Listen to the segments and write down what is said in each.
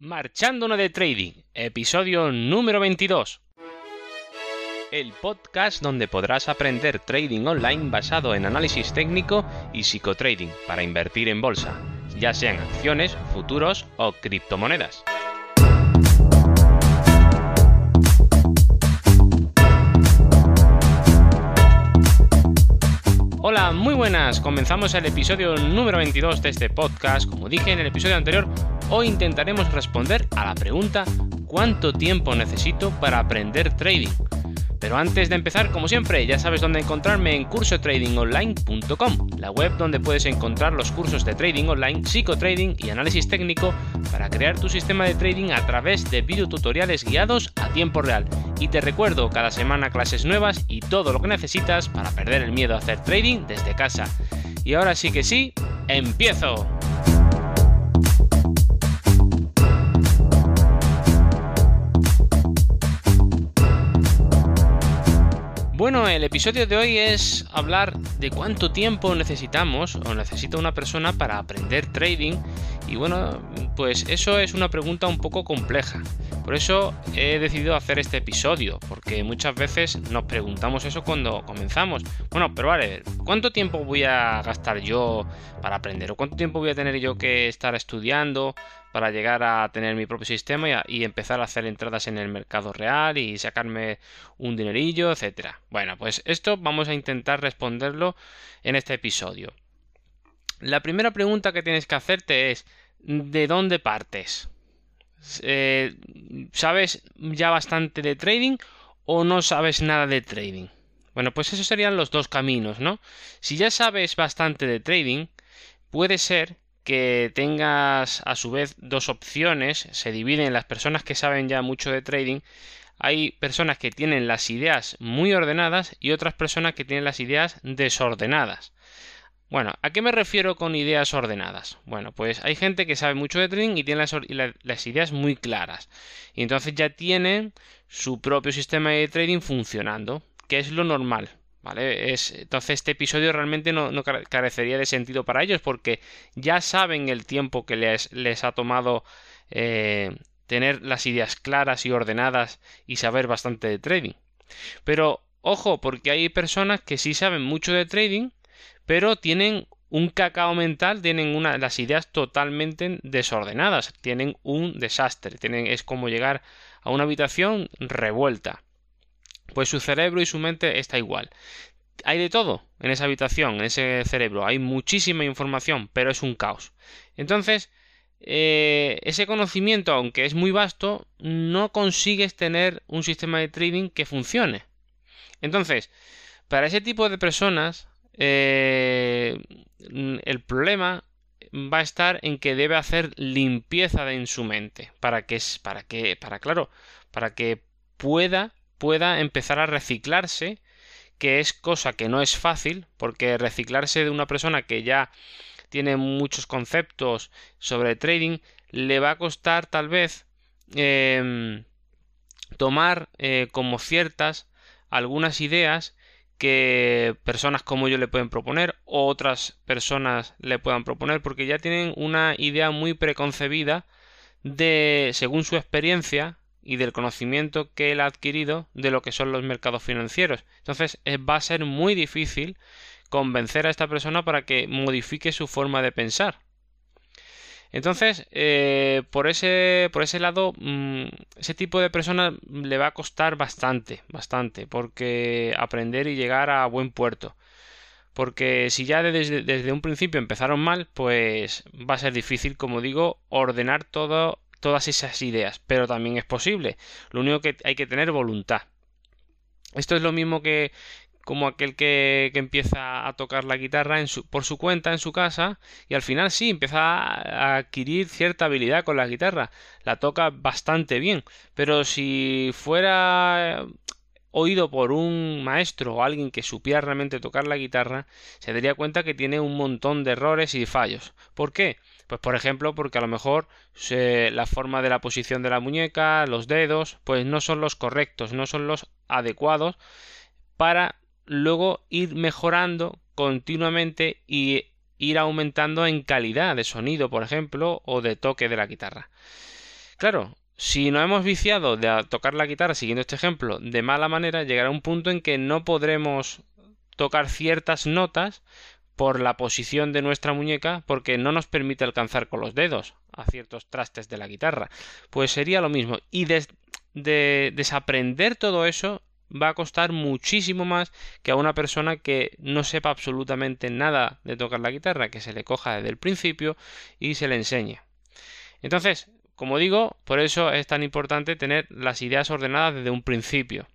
Marchándonos de Trading, episodio número 22. El podcast donde podrás aprender trading online basado en análisis técnico y psicotrading para invertir en bolsa, ya sean acciones, futuros o criptomonedas. Hola, muy buenas. Comenzamos el episodio número 22 de este podcast. Como dije en el episodio anterior, hoy intentaremos responder a la pregunta ¿cuánto tiempo necesito para aprender trading? Pero antes de empezar, como siempre, ya sabes dónde encontrarme en cursotradingonline.com, la web donde puedes encontrar los cursos de trading online, psicotrading y análisis técnico para crear tu sistema de trading a través de videotutoriales guiados a tiempo real. Y te recuerdo cada semana clases nuevas y todo lo que necesitas para perder el miedo a hacer trading desde casa. Y ahora sí que sí, empiezo. Bueno, el episodio de hoy es hablar de cuánto tiempo necesitamos o necesita una persona para aprender trading y bueno, pues eso es una pregunta un poco compleja. Por eso he decidido hacer este episodio, porque muchas veces nos preguntamos eso cuando comenzamos. Bueno, pero vale, ¿cuánto tiempo voy a gastar yo para aprender? ¿O cuánto tiempo voy a tener yo que estar estudiando para llegar a tener mi propio sistema y, empezar a hacer entradas en el mercado real y sacarme un dinerillo, etcétera? Bueno, pues esto vamos a intentar responderlo en este episodio. La primera pregunta que tienes que hacerte es ¿de dónde partes? Eh, ¿Sabes ya bastante de trading o no sabes nada de trading? Bueno, pues esos serían los dos caminos, ¿no? Si ya sabes bastante de trading, puede ser que tengas a su vez dos opciones, se dividen las personas que saben ya mucho de trading, hay personas que tienen las ideas muy ordenadas y otras personas que tienen las ideas desordenadas. Bueno, ¿a qué me refiero con ideas ordenadas? Bueno, pues hay gente que sabe mucho de trading y tiene las, ideas muy claras. Y entonces ya tienen su propio sistema de trading funcionando, que es lo normal. ¿Vale? Es, entonces este episodio realmente no, carecería de sentido para ellos porque ya saben el tiempo que les, les ha tomado eh, tener las ideas claras y ordenadas y saber bastante de trading. Pero ojo, porque hay personas que sí saben mucho de trading, pero tienen un cacao mental, tienen una, las ideas totalmente desordenadas, tienen un desastre, tienen, es como llegar a una habitación revuelta. Pues su cerebro y su mente está igual. Hay de todo en esa habitación, en ese cerebro, hay muchísima información, pero es un caos. Entonces, eh, ese conocimiento, aunque es muy vasto, no consigues tener un sistema de trading que funcione. Entonces, para ese tipo de personas, eh, el problema va a estar en que debe hacer limpieza en su mente para que para que para claro para que pueda pueda empezar a reciclarse que es cosa que no es fácil porque reciclarse de una persona que ya tiene muchos conceptos sobre trading le va a costar tal vez em, tomar eh, como ciertas algunas ideas que personas como yo le pueden proponer o otras personas le puedan proponer porque ya tienen una idea muy preconcebida de según su experiencia y del conocimiento que él ha adquirido de lo que son los mercados financieros. Entonces va a ser muy difícil convencer a esta persona para que modifique su forma de pensar. Entonces, eh, por, ese, por ese lado, mm, ese tipo de persona le va a costar bastante, bastante, porque aprender y llegar a buen puerto. Porque si ya desde, desde un principio empezaron mal, pues va a ser difícil, como digo, ordenar todas esas ideas. Pero también es posible. Lo único que hay que tener voluntad. Esto es lo mismo que, como aquel que, empieza a tocar la guitarra por su cuenta en su casa y al final sí empieza a adquirir cierta habilidad con la guitarra, la toca bastante bien, pero si fuera oído por un maestro o alguien que supiera realmente tocar la guitarra, se daría cuenta que tiene un montón de errores y fallos. ¿Por qué? Pues por ejemplo porque a lo mejor la forma de la posición de la muñeca, los dedos, pues no son los correctos, no son los adecuados para luego ir mejorando continuamente y ir aumentando en calidad de sonido, por ejemplo, o de toque de la guitarra. Claro, si no hemos viciado de tocar la guitarra, siguiendo este ejemplo, de mala manera, llegará un punto en que no podremos tocar ciertas notas por la posición de nuestra muñeca porque no nos permite alcanzar con los dedos a ciertos trastes de la guitarra. Pues sería lo mismo. Y de desaprender todo eso va a costar muchísimo más que a una persona que no sepa absolutamente nada de tocar la guitarra, que se le coja desde el principio y se le enseñe. Entonces, como digo, por eso es tan importante tener las ideas ordenadas desde un principio.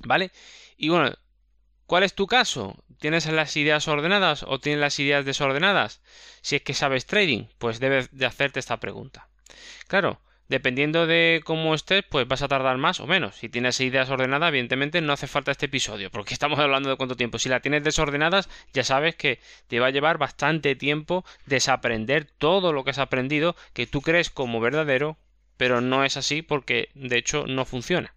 ¿Vale? Y bueno, ¿cuál es tu caso? ¿Tienes las ideas ordenadas o tienes las ideas desordenadas? Si es que sabes trading, pues debes de hacerte esta pregunta. Claro, Dependiendo de cómo estés, pues vas a tardar más o menos. Si tienes ideas ordenadas, evidentemente no hace falta este episodio, porque estamos hablando de cuánto tiempo. Si la tienes desordenadas, ya sabes que te va a llevar bastante tiempo desaprender todo lo que has aprendido que tú crees como verdadero, pero no es así porque de hecho no funciona.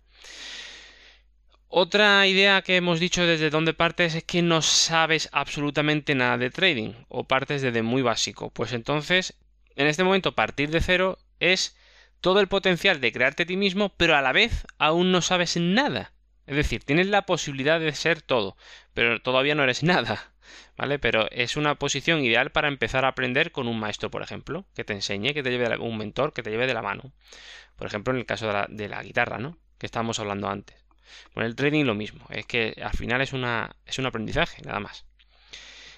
Otra idea que hemos dicho desde donde partes es que no sabes absolutamente nada de trading o partes desde muy básico. Pues entonces, en este momento partir de cero es todo el potencial de crearte a ti mismo, pero a la vez aún no sabes nada. Es decir, tienes la posibilidad de ser todo, pero todavía no eres nada. ¿Vale? Pero es una posición ideal para empezar a aprender con un maestro, por ejemplo, que te enseñe, que te lleve un mentor, que te lleve de la mano. Por ejemplo, en el caso de la, guitarra, ¿no? Que estábamos hablando antes. Con el trading lo mismo, es que al final es, una, es un aprendizaje, nada más.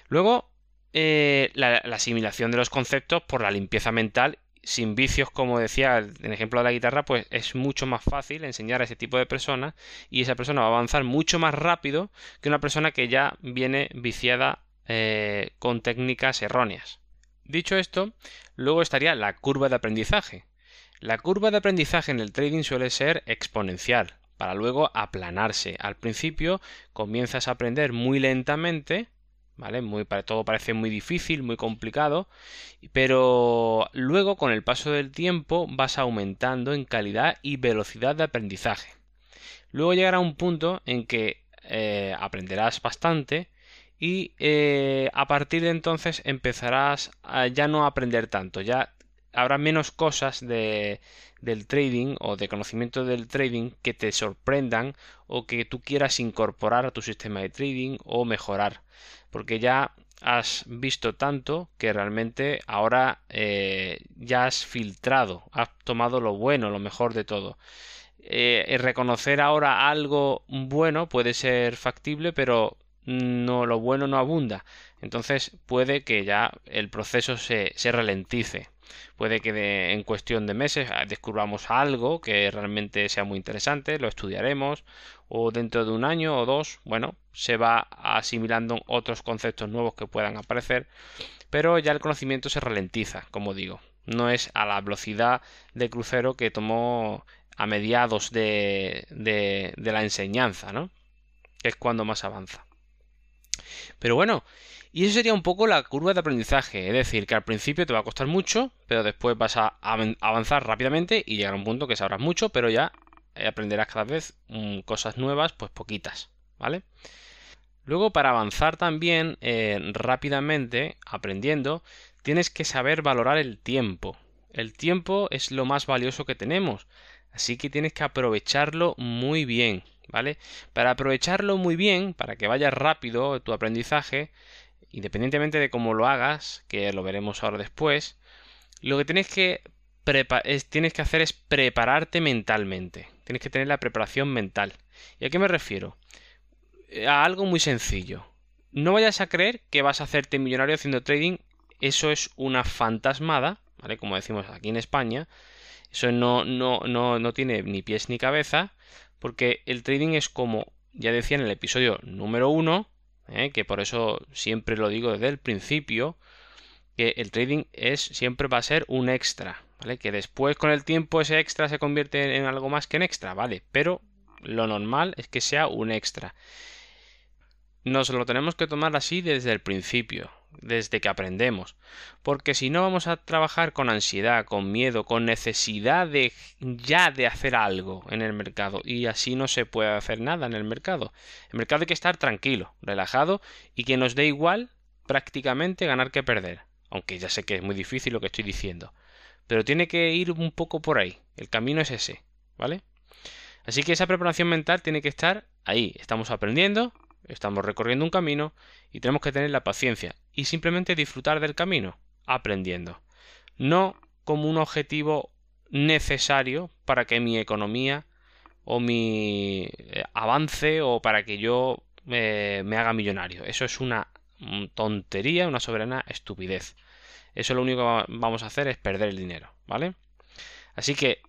Luego, eh, la, asimilación de los conceptos por la limpieza mental sin vicios, como decía en el ejemplo de la guitarra, pues es mucho más fácil enseñar a ese tipo de personas y esa persona va a avanzar mucho más rápido que una persona que ya viene viciada eh, con técnicas erróneas. Dicho esto, luego estaría la curva de aprendizaje. La curva de aprendizaje en el trading suele ser exponencial, para luego aplanarse. Al principio comienzas a aprender muy lentamente, ¿vale? Muy, todo parece muy difícil, muy complicado, pero luego con el paso del tiempo vas aumentando en calidad y velocidad de aprendizaje. Luego llegará un punto en que eh, aprenderás bastante y eh, a partir de entonces empezarás a ya no aprender tanto, ya habrá menos cosas de, del trading o de conocimiento del trading que te sorprendan o que tú quieras incorporar a tu sistema de trading o mejorar porque ya has visto tanto que realmente ahora eh, ya has filtrado, has tomado lo bueno, lo mejor de todo. Eh, reconocer ahora algo bueno puede ser factible, pero no lo bueno no abunda. Entonces puede que ya el proceso se, se ralentice. Puede que en cuestión de meses ah, descubramos algo que realmente sea muy interesante, lo estudiaremos, o dentro de un año o dos, bueno, se va asimilando otros conceptos nuevos que puedan aparecer, pero ya el conocimiento se ralentiza, como digo. No es a la velocidad de crucero que tomó a mediados de, de, de la enseñanza, ¿no? Que es cuando más avanza. Pero bueno, y eso sería un poco la curva de aprendizaje, es decir, que al principio te va a costar mucho, pero después vas a avanzar rápidamente y llegar a un punto que sabrás mucho, pero ya eh, aprenderás cada vez mm, cosas nuevas, pues poquitas, ¿vale? Luego, para avanzar también eh, rápidamente, aprendiendo, tienes que saber valorar el tiempo. El tiempo es lo más valioso que tenemos, así que tienes que aprovecharlo muy bien, ¿vale? Para aprovecharlo muy bien, para que vaya rápido tu aprendizaje, independientemente de cómo lo hagas, que lo veremos ahora después, lo que tienes que, tienes que hacer es prepararte mentalmente. Tienes que tener la preparación mental. ¿Y a qué me refiero? A algo muy sencillo. No vayas a creer que vas a hacerte millonario haciendo trading. Eso es una fantasmada, ¿vale? Como decimos aquí en España. Eso no, no, no, no tiene ni pies ni cabeza. Porque el trading es como, ya decía en el episodio número uno, ¿eh? que por eso siempre lo digo desde el principio, que el trading es siempre va a ser un extra, ¿vale? Que después con el tiempo ese extra se convierte en algo más que en extra, ¿vale? Pero lo normal es que sea un extra. Nos lo tenemos que tomar así desde el principio desde que aprendemos. Porque si no vamos a trabajar con ansiedad, con miedo, con necesidad de ya de hacer algo en el mercado. Y así no se puede hacer nada en el mercado. El mercado hay que estar tranquilo, relajado y que nos dé igual prácticamente ganar que perder. Aunque ya sé que es muy difícil lo que estoy diciendo. pero tiene que ir un poco por ahí. El camino es ese, ¿vale? Así que esa preparación mental tiene que estar ahí. Estamos aprendiendo, estamos recorriendo un camino y tenemos que tener la paciencia y simplemente disfrutar del camino, aprendiendo. No como un objetivo necesario para que mi economía o mi eh, avance o para que yo eh, me haga millonario. Eso es una tontería, una soberana estupidez. Eso lo único que vamos a hacer es perder el dinero, ¿vale? Así que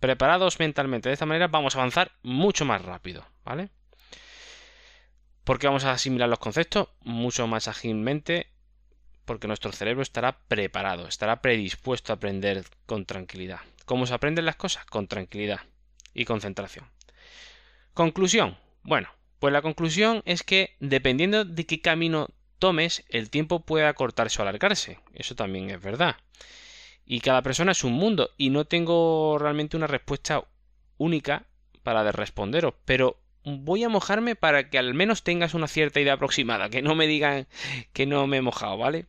preparados mentalmente de esta manera vamos a avanzar mucho más rápido, ¿vale? Porque vamos a asimilar los conceptos mucho más ágilmente porque nuestro cerebro estará preparado, estará predispuesto a aprender con tranquilidad. ¿Cómo se aprenden las cosas? Con tranquilidad y concentración. Conclusión. Bueno, pues la conclusión es que dependiendo de qué camino tomes, el tiempo puede acortarse o alargarse. Eso también es verdad. Y cada persona es un mundo y no tengo realmente una respuesta única para responderos, pero voy a mojarme para que al menos tengas una cierta idea aproximada, que no me digan que no me he mojado, ¿vale?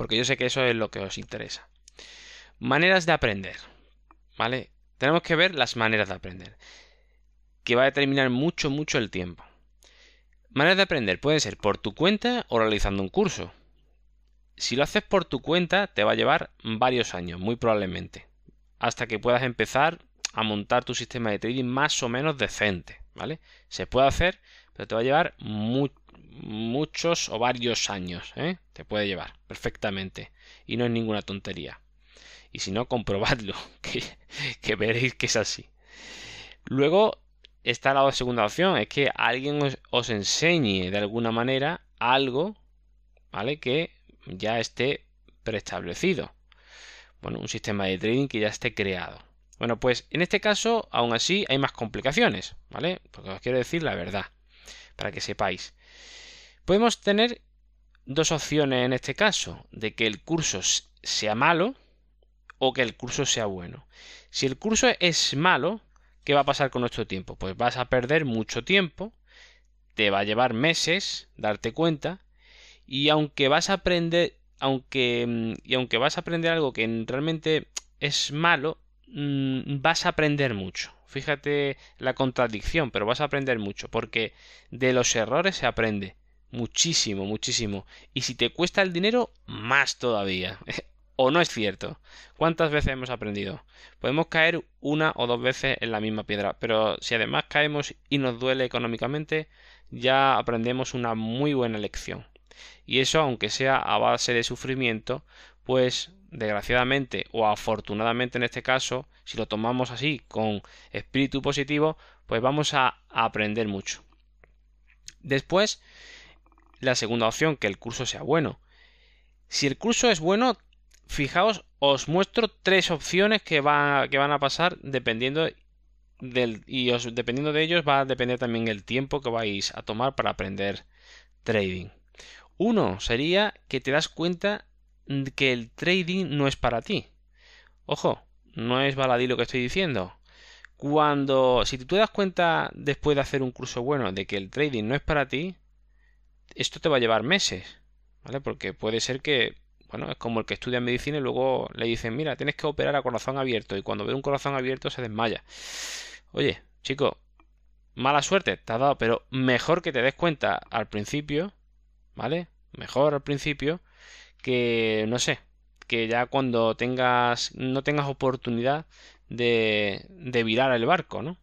porque yo sé que eso es lo que os interesa. Maneras de aprender, ¿vale? Tenemos que ver las maneras de aprender, que va a determinar mucho, mucho el tiempo. Maneras de aprender pueden ser por tu cuenta o realizando un curso. Si lo haces por tu cuenta, te va a llevar varios años, muy probablemente, hasta que puedas empezar a montar tu sistema de trading más o menos decente, ¿vale? Se puede hacer, pero te va a llevar mucho muchos o varios años. ¿eh? Te puede llevar perfectamente. Y no es ninguna tontería. Y si no, comprobadlo, que, veréis que es así. Luego está la segunda opción, es que alguien os, os, enseñe de alguna manera algo, ¿vale? Que ya esté preestablecido. Bueno, un sistema de trading que ya esté creado. Bueno, pues en este caso, aún así, hay más complicaciones, ¿vale? Porque os quiero decir la verdad, para que sepáis. Podemos tener dos opciones en este caso, de que el curso sea malo o que el curso sea bueno. Si el curso es malo, ¿qué va a pasar con nuestro tiempo? Pues vas a perder mucho tiempo, te va a llevar meses darte cuenta y aunque vas a aprender aunque mm, y aunque vas a aprender algo que realmente es malo, mm, vas a aprender mucho. Fíjate la contradicción, pero vas a aprender mucho porque de los errores se aprende Muchísimo, muchísimo. Y si te cuesta el dinero, más todavía. ¿O no es cierto? ¿Cuántas veces hemos aprendido? Podemos caer una o dos veces en la misma piedra, pero si además caemos y nos duele económicamente, ya aprendemos una muy buena lección. Y eso, aunque sea a base de sufrimiento, pues desgraciadamente o afortunadamente en este caso, si lo tomamos así con espíritu positivo, pues vamos a aprender mucho. Después, la segunda opción, que el curso sea bueno. Si el curso es bueno, fijaos, os muestro tres opciones que, va, que van a pasar dependiendo del, y os, dependiendo de ellos va a depender también el tiempo que vais a tomar para aprender trading. Uno sería que te das cuenta que el trading no es para ti. Ojo, no es baladí lo que estoy diciendo. Cuando, si tú te das cuenta después de hacer un curso bueno de que el trading no es para ti, esto te va a llevar meses, ¿vale? Porque puede ser que, bueno, es como el que estudia medicina y luego le dicen, mira, tienes que operar a corazón abierto y cuando ve un corazón abierto se desmaya. Oye, chico, mala suerte te ha dado, pero mejor que te des cuenta al principio, ¿vale? Mejor al principio que, no sé, que ya cuando tengas, no tengas oportunidad de, de virar el barco, ¿no?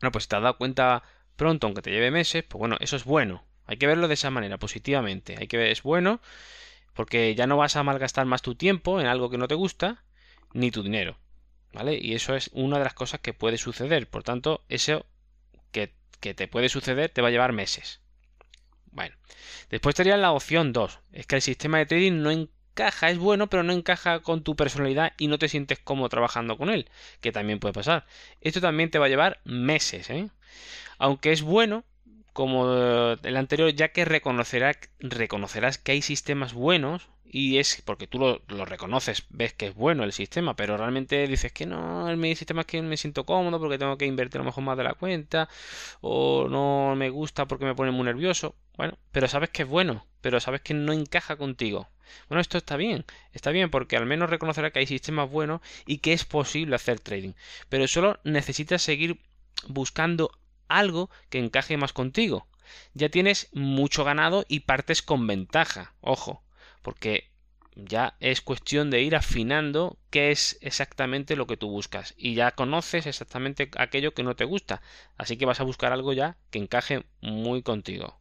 Bueno, pues te has dado cuenta pronto, aunque te lleve meses, pues bueno, eso es bueno. Hay que verlo de esa manera, positivamente. Hay que ver, es bueno, porque ya no vas a malgastar más tu tiempo en algo que no te gusta, ni tu dinero. ¿Vale? Y eso es una de las cosas que puede suceder. Por tanto, eso que, que te puede suceder te va a llevar meses. Bueno, después estaría la opción 2. Es que el sistema de trading no encaja, es bueno, pero no encaja con tu personalidad y no te sientes cómodo trabajando con él, que también puede pasar. Esto también te va a llevar meses, ¿eh? Aunque es bueno, como el anterior, ya que reconocerás, que hay sistemas buenos y es porque tú lo, reconoces, ves que es bueno el sistema, pero realmente dices que no, el sistema es que me siento cómodo porque tengo que invertir a lo mejor más de la cuenta o no me gusta porque me pone muy nervioso. Bueno, pero sabes que es bueno pero sabes que no encaja contigo. Bueno, esto está bien, está bien porque al menos reconocerá que hay sistemas buenos y que es posible hacer trading, pero solo necesitas seguir buscando algo que encaje más contigo. Ya tienes mucho ganado y partes con ventaja, ojo, porque ya es cuestión de ir afinando qué es exactamente lo que tú buscas y ya conoces exactamente aquello que no te gusta, así que vas a buscar algo ya que encaje muy contigo.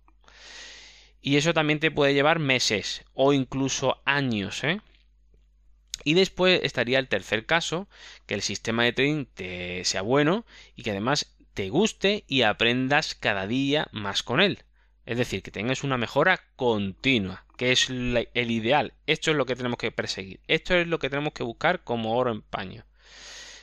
Y eso también te puede llevar meses o incluso años, ¿eh? Y después estaría el tercer caso, que el sistema de trading te sea bueno y que además te guste y aprendas cada día más con él. Es decir, que tengas una mejora continua, que es el ideal. Esto es lo que tenemos que perseguir. Esto es lo que tenemos que buscar como oro en paño.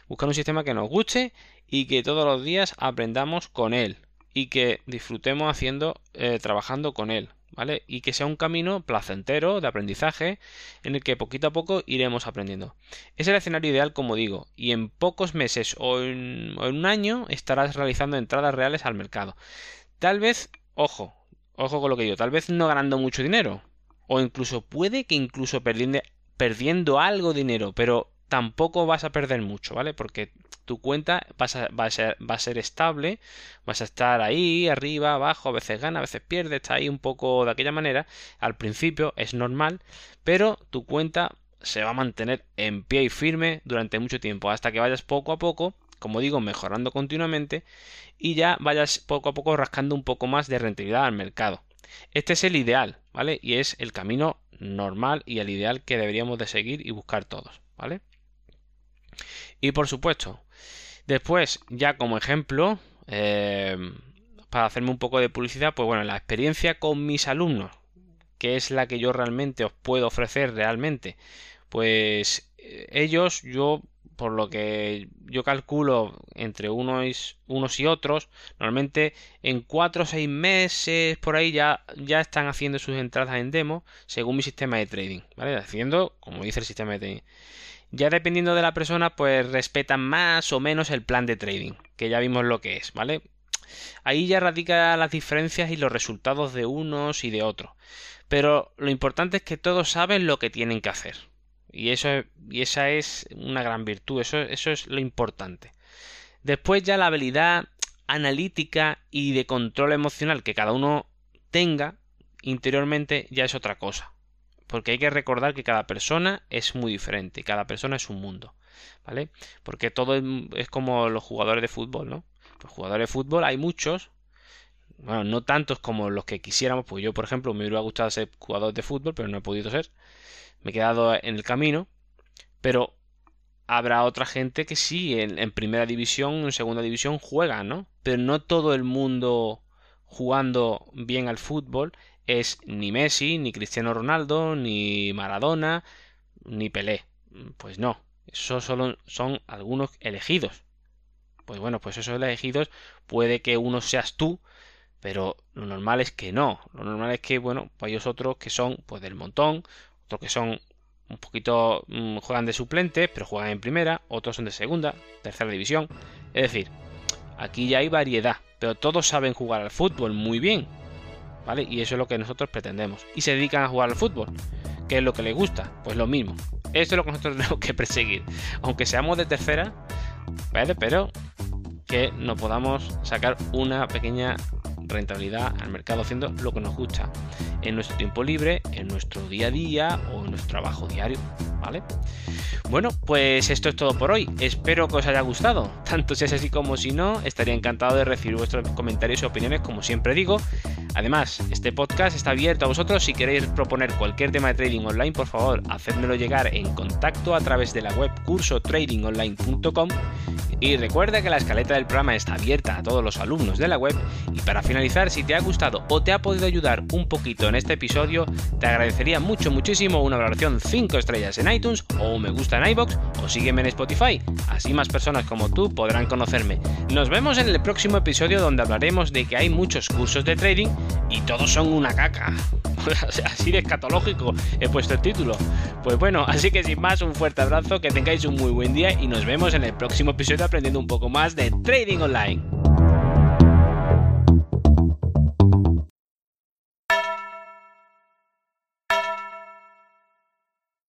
Buscar un sistema que nos guste y que todos los días aprendamos con él y que disfrutemos haciendo, eh, trabajando con él. ¿Vale? Y que sea un camino placentero de aprendizaje en el que poquito a poco iremos aprendiendo. Es el escenario ideal, como digo, y en pocos meses o en, un año estarás realizando entradas reales al mercado. Tal vez, ojo, ojo con lo que digo, tal vez no ganando mucho dinero, o incluso puede que incluso perdiendo, perdiendo algo dinero, pero tampoco vas a perder mucho, ¿vale? Porque tu cuenta va a, ser, va a ser estable, vas a estar ahí, arriba, abajo, a veces gana, a veces pierde, está ahí un poco de aquella manera. Al principio es normal, pero tu cuenta se va a mantener en pie y firme durante mucho tiempo, hasta que vayas poco a poco, como digo, mejorando continuamente y ya vayas poco a poco rascando un poco más de rentabilidad al mercado. Este es el ideal, ¿vale? Y es el camino normal y el ideal que deberíamos de seguir y buscar todos, ¿vale? Y por supuesto, después, ya como ejemplo, eh, para hacerme un poco de publicidad, pues bueno, la experiencia con mis alumnos, que es la que yo realmente os puedo ofrecer realmente, pues eh, ellos, yo por lo que yo calculo entre unos, unos y otros, normalmente en 4 o 6 meses por ahí ya, ya están haciendo sus entradas en demo según mi sistema de trading, ¿vale? Haciendo como dice el sistema de trading. Ya dependiendo de la persona, pues respetan más o menos el plan de trading, que ya vimos lo que es, ¿vale? Ahí ya radica las diferencias y los resultados de unos y de otros. Pero lo importante es que todos saben lo que tienen que hacer. Y, eso, y esa es una gran virtud, eso, eso es lo importante. Después ya la habilidad analítica y de control emocional que cada uno tenga interiormente ya es otra cosa porque hay que recordar que cada persona es muy diferente, cada persona es un mundo, ¿vale? Porque todo es, como los jugadores de fútbol, ¿no? Los jugadores de fútbol hay muchos, bueno, no tantos como los que quisiéramos, pues yo, por ejemplo, me hubiera gustado ser jugador de fútbol, pero no he podido ser, me he quedado en el camino, pero habrá otra gente que sí, en, en primera división, en segunda división juega, ¿no? Pero no todo el mundo jugando bien al fútbol es ni Messi, ni Cristiano Ronaldo, ni Maradona, ni Pelé. Pues no, esos solo son algunos elegidos. Pues bueno, pues esos elegidos puede que uno seas tú, pero lo normal es que no. Lo normal es que, bueno, pues hay otros que son pues del montón, otros que son un poquito mm, juegan de suplente, pero juegan en primera, otros son de segunda, tercera división. Es decir, aquí ya hay variedad, pero todos saben jugar al fútbol muy bien. ¿vale? Y eso es lo que nosotros pretendemos. Y se dedican a jugar al fútbol. ¿Qué es lo que les gusta? Pues lo mismo. Esto es lo que nosotros tenemos que perseguir. Aunque seamos de tercera, ¿vale? Pero que nos podamos sacar una pequeña rentabilidad al mercado haciendo lo que nos gusta en nuestro tiempo libre, en nuestro día a día o en nuestro trabajo diario, ¿vale? Bueno, pues esto es todo por hoy. Espero que os haya gustado. Tanto si es así como si no, estaría encantado de recibir vuestros comentarios y opiniones, como siempre digo. Además, este podcast está abierto a vosotros. Si queréis proponer cualquier tema de trading online, por favor, hacedmelo llegar en contacto a través de la web cursotradingonline.com. Y recuerda que la escaleta del programa está abierta a todos los alumnos de la web. Y para finalizar, si te ha gustado o te ha podido ayudar un poquito en este episodio, te agradecería mucho, muchísimo una valoración 5 estrellas en iTunes o me gusta en iBox o sígueme en Spotify. Así más personas como tú podrán conocerme. Nos vemos en el próximo episodio donde hablaremos de que hay muchos cursos de trading y todos son una caca. así de escatológico he puesto el título. Pues bueno, así que sin más, un fuerte abrazo, que tengáis un muy buen día y nos vemos en el próximo episodio aprendiendo un poco más de trading online.